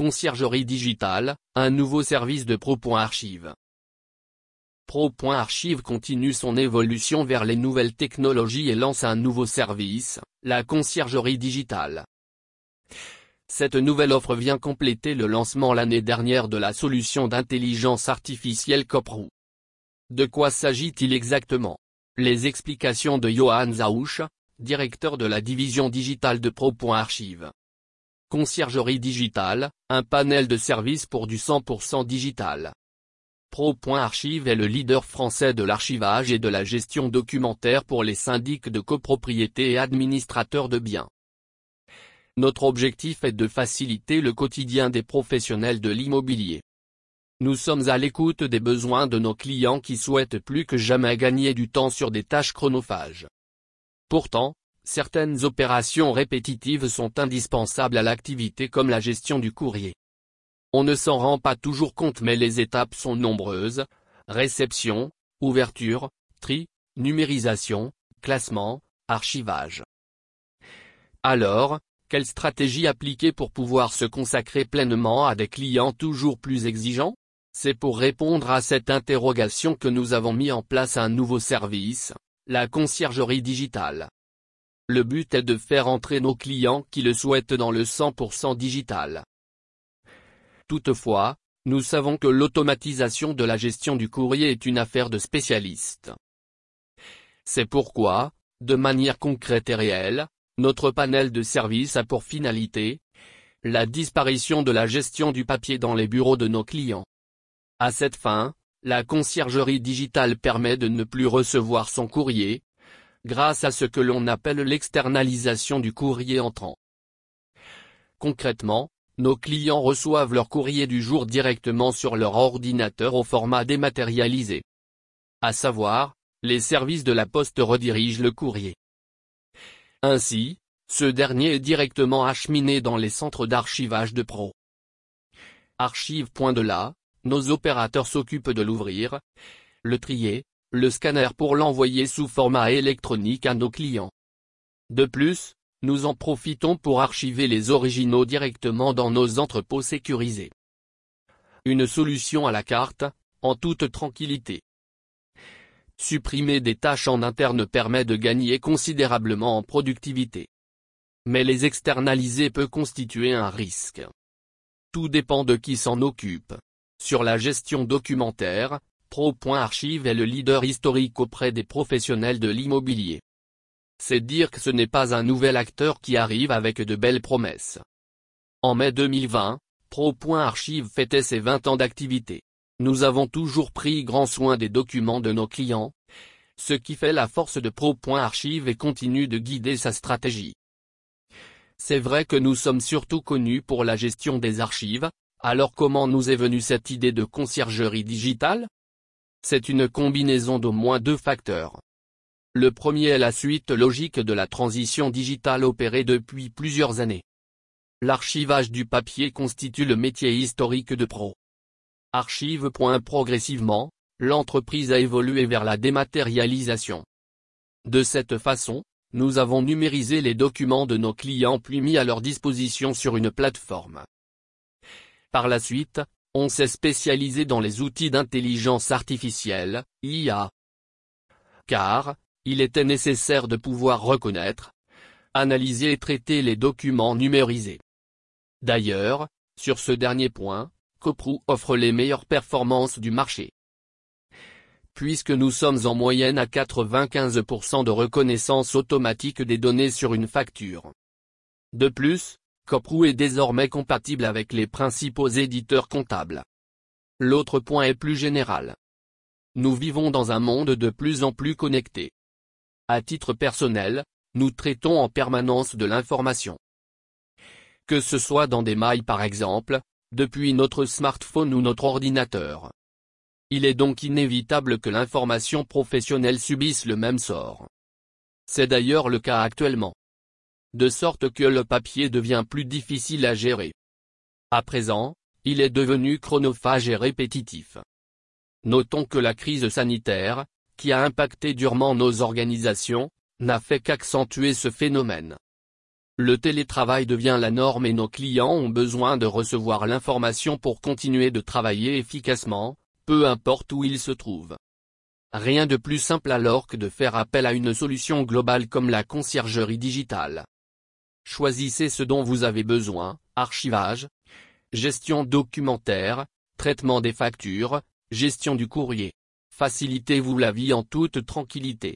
Conciergerie digitale, un nouveau service de Pro.Archive. Pro.Archive continue son évolution vers les nouvelles technologies et lance un nouveau service, la conciergerie digitale. Cette nouvelle offre vient compléter le lancement l'année dernière de la solution d'intelligence artificielle Coprou. De quoi s'agit-il exactement? Les explications de Johan Zaouch, directeur de la division digitale de Pro.Archive. Conciergerie digitale, un panel de services pour du 100% digital. Pro.Archive est le leader français de l'archivage et de la gestion documentaire pour les syndics de copropriété et administrateurs de biens. Notre objectif est de faciliter le quotidien des professionnels de l'immobilier. Nous sommes à l'écoute des besoins de nos clients qui souhaitent plus que jamais gagner du temps sur des tâches chronophages. Pourtant, certaines opérations répétitives sont indispensables à l'activité comme la gestion du courrier. On ne s'en rend pas toujours compte mais les étapes sont nombreuses, réception, ouverture, tri, numérisation, classement, archivage. Alors, quelle stratégie appliquer pour pouvoir se consacrer pleinement à des clients toujours plus exigeants? C'est pour répondre à cette interrogation que nous avons mis en place un nouveau service, la conciergerie digitale. Le but est de faire entrer nos clients qui le souhaitent dans le 100% digital. Toutefois, nous savons que l'automatisation de la gestion du courrier est une affaire de spécialistes. C'est pourquoi, de manière concrète et réelle, notre panel de services a pour finalité la disparition de la gestion du papier dans les bureaux de nos clients. À cette fin, la conciergerie digitale permet de ne plus recevoir son courrier, grâce à ce que l'on appelle l'externalisation du courrier entrant. Concrètement, nos clients reçoivent leur courrier du jour directement sur leur ordinateur au format dématérialisé. À savoir, les services de la poste redirigent le courrier. Ainsi, ce dernier est directement acheminé dans les centres d'archivage de pro. Archive. De là, nos opérateurs s'occupent de l'ouvrir, le trier, le scanner pour l'envoyer sous format électronique à nos clients. De plus, nous en profitons pour archiver les originaux directement dans nos entrepôts sécurisés. Une solution à la carte, en toute tranquillité. Supprimer des tâches en interne permet de gagner considérablement en productivité. Mais les externaliser peut constituer un risque. Tout dépend de qui s'en occupe. Sur la gestion documentaire, Pro.Archive est le leader historique auprès des professionnels de l'immobilier. C'est dire que ce n'est pas un nouvel acteur qui arrive avec de belles promesses. En mai 2020, Pro.Archive fêtait ses 20 ans d'activité. Nous avons toujours pris grand soin des documents de nos clients, ce qui fait la force de Pro.Archive et continue de guider sa stratégie. C'est vrai que nous sommes surtout connus pour la gestion des archives, alors comment nous est venue cette idée de conciergerie digitale? C'est une combinaison d'au moins deux facteurs. Le premier est la suite logique de la transition digitale opérée depuis plusieurs années. L'archivage du papier constitue le métier historique de Pro. Archive. Progressivement, l'entreprise a évolué vers la dématérialisation. De cette façon, nous avons numérisé les documents de nos clients puis mis à leur disposition sur une plateforme. Par la suite, on s'est spécialisé dans les outils d'intelligence artificielle, IA. Car, il était nécessaire de pouvoir reconnaître, analyser et traiter les documents numérisés. D'ailleurs, sur ce dernier point, Coprou offre les meilleures performances du marché. Puisque nous sommes en moyenne à 95% de reconnaissance automatique des données sur une facture. De plus, Coprou est désormais compatible avec les principaux éditeurs comptables. L'autre point est plus général. Nous vivons dans un monde de plus en plus connecté. À titre personnel, nous traitons en permanence de l'information. Que ce soit dans des mailles par exemple, depuis notre smartphone ou notre ordinateur. Il est donc inévitable que l'information professionnelle subisse le même sort. C'est d'ailleurs le cas actuellement de sorte que le papier devient plus difficile à gérer. À présent, il est devenu chronophage et répétitif. Notons que la crise sanitaire, qui a impacté durement nos organisations, n'a fait qu'accentuer ce phénomène. Le télétravail devient la norme et nos clients ont besoin de recevoir l'information pour continuer de travailler efficacement, peu importe où ils se trouvent. Rien de plus simple alors que de faire appel à une solution globale comme la conciergerie digitale. Choisissez ce dont vous avez besoin, archivage, gestion documentaire, traitement des factures, gestion du courrier. Facilitez-vous la vie en toute tranquillité.